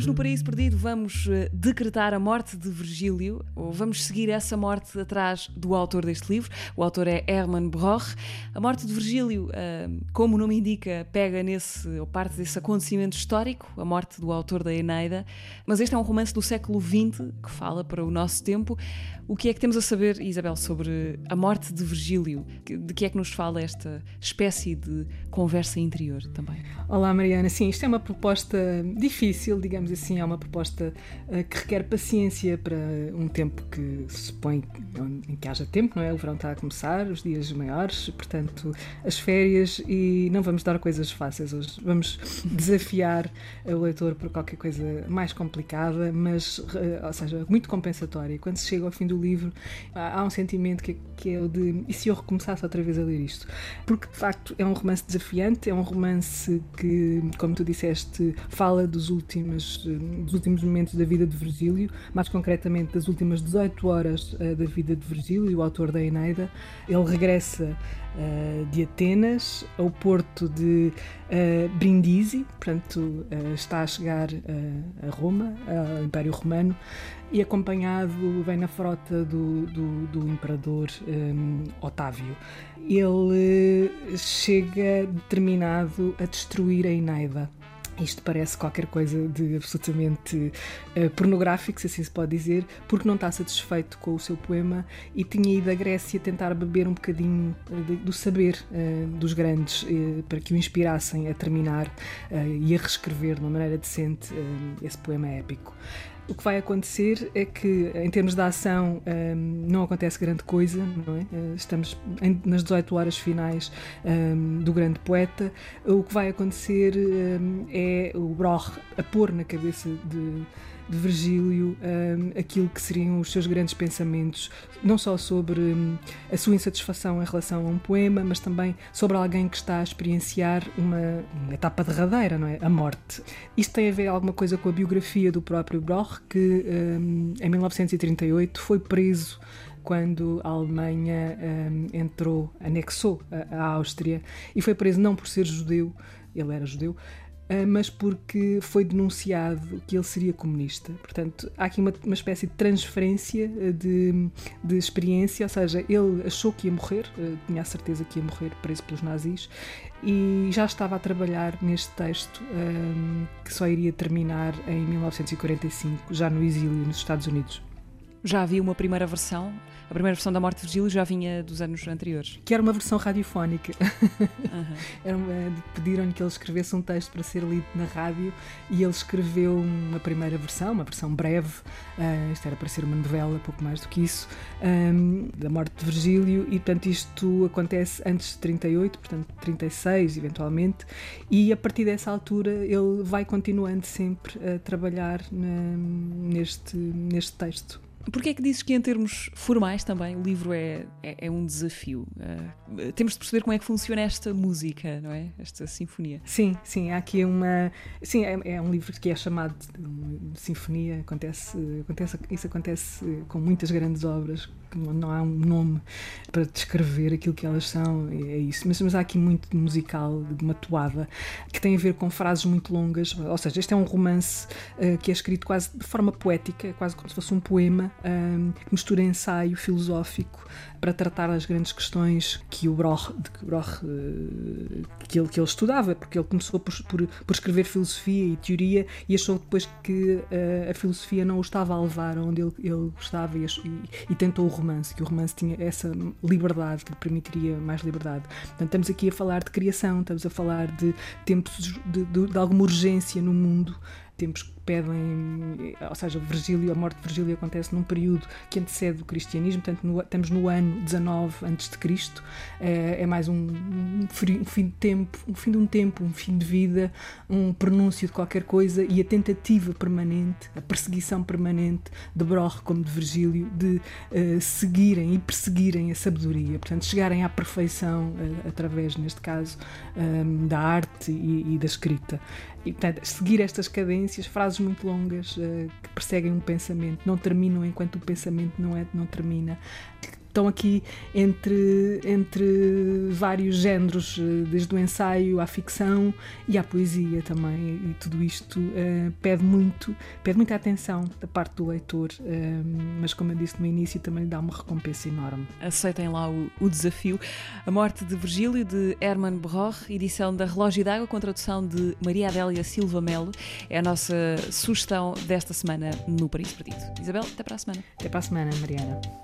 Hoje no Paraíso Perdido vamos eh, decretar a morte de Virgílio, ou vamos seguir essa morte atrás do autor deste livro. O autor é Hermann Broch. A morte de Virgílio, eh, como o nome indica, pega nesse, ou parte desse acontecimento histórico, a morte do autor da Eneida. Mas este é um romance do século XX que fala para o nosso tempo. O que é que temos a saber, Isabel, sobre a morte de Virgílio? De que é que nos fala esta espécie de conversa interior também? Olá, Mariana. Sim, isto é uma proposta difícil, digamos digamos assim, é uma proposta uh, que requer paciência para um tempo que se supõe em que haja tempo, não é? O verão está a começar, os dias maiores, portanto, as férias e não vamos dar coisas fáceis hoje. Vamos desafiar o leitor por qualquer coisa mais complicada, mas, uh, ou seja, muito compensatória. Quando se chega ao fim do livro, há, há um sentimento que, que é o de e se eu recomeçasse outra vez a ler isto? Porque, de facto, é um romance desafiante, é um romance que, como tu disseste, fala dos últimos dos últimos momentos da vida de Virgílio, mais concretamente das últimas 18 horas uh, da vida de Virgílio, o autor da Eneida. Ele regressa uh, de Atenas ao porto de uh, Brindisi, portanto está a chegar a Roma, ao Império Romano, e acompanhado, vem na frota do, do, do imperador um, Otávio. Ele chega determinado a destruir a Eneida isto parece qualquer coisa de absolutamente uh, pornográfico, se assim se pode dizer, porque não está satisfeito com o seu poema e tinha ido à Grécia tentar beber um bocadinho uh, de, do saber uh, dos grandes para que o inspirassem a terminar e a reescrever de uma maneira decente esse poema épico. O que vai acontecer é que, em termos de ação, um, não acontece grande coisa, não é? Uh, estamos nas 18 horas finais um, do grande poeta. O que vai acontecer um, é o Broch a pôr na cabeça de de Virgílio um, aquilo que seriam os seus grandes pensamentos, não só sobre um, a sua insatisfação em relação a um poema, mas também sobre alguém que está a experienciar uma, uma etapa derradeira, não é? A morte. Isto tem a ver alguma coisa com a biografia do próprio Broch, que um, em 1938 foi preso quando a Alemanha um, entrou, anexou a, a, Áustria e foi preso não por ser judeu, ele era judeu, mas porque foi denunciado que ele seria comunista. Portanto, há aqui uma, uma espécie de transferência ah, de, de experiência, ou seja, ele achou que ia morrer, ah, tinha a certeza que ia morrer preso pelos nazis, e já estava a trabalhar neste texto um, que só iria terminar em 1945, já no exílio nos Estados Unidos. Já havia uma primeira versão? A primeira versão da Morte de Virgílio já vinha dos anos anteriores? Que era uma versão radiofónica. Uhum. Pediram-lhe que ele escrevesse um texto para ser lido na rádio e ele escreveu uma primeira versão, uma versão breve. Uh, isto era para ser uma novela, pouco mais do que isso, um, da Morte de Virgílio. E, portanto, isto acontece antes de 38, portanto, 36, eventualmente. E a partir dessa altura ele vai continuando sempre a trabalhar na, neste, neste texto. Porquê é que dizes que em termos formais também o livro é, é, é um desafio? Uh, temos de perceber como é que funciona esta música, não é? Esta sinfonia. Sim, sim, há aqui uma... Sim, é, é um livro que é chamado de sinfonia, acontece, acontece, isso acontece com muitas grandes obras, não há um nome para descrever aquilo que elas são, é isso. Mas, mas há aqui muito musical, de uma toada, que tem a ver com frases muito longas, ou seja, este é um romance uh, que é escrito quase de forma poética, quase como se fosse um poema, um, que mistura ensaio filosófico para tratar das grandes questões que o Broch, de que, Broch, uh, que, ele, que ele estudava, porque ele começou por, por, por escrever filosofia e teoria e achou depois que uh, a filosofia não o estava a levar onde ele, ele gostava e, e, e tentou o romance, que o romance tinha essa liberdade que lhe permitiria mais liberdade. Portanto, estamos aqui a falar de criação, estamos a falar de tempos de, de, de alguma urgência no mundo tempos que pedem, ou seja, Virgílio, a morte de Virgílio acontece num período que antecede o cristianismo, portanto no, estamos no ano 19 antes de Cristo, é, é mais um, um, fim de tempo, um fim de um tempo, um fim de vida, um pronúncio de qualquer coisa e a tentativa permanente, a perseguição permanente de Broch como de Virgílio de uh, seguirem e perseguirem a sabedoria, portanto chegarem à perfeição uh, através, neste caso, um, da arte e, e da escrita. E, portanto, seguir estas cadências frases muito longas uh, que perseguem um pensamento, não terminam enquanto o pensamento não, é, não termina estão aqui entre, entre vários géneros, eh, desde o ensaio à ficção e à poesia também. E tudo isto uh, pede muito, pede muita atenção da parte do leitor, uh, mas como eu disse no início, também lhe dá uma recompensa enorme. Aceitem lá o, o desafio. A Morte de Virgílio, de Hermann Broch, edição da Relógio d'Água, com tradução de Maria Adélia Silva Melo, é a nossa sugestão desta semana no Paris Perdido. Isabel, até para a semana. Até para a semana, Mariana.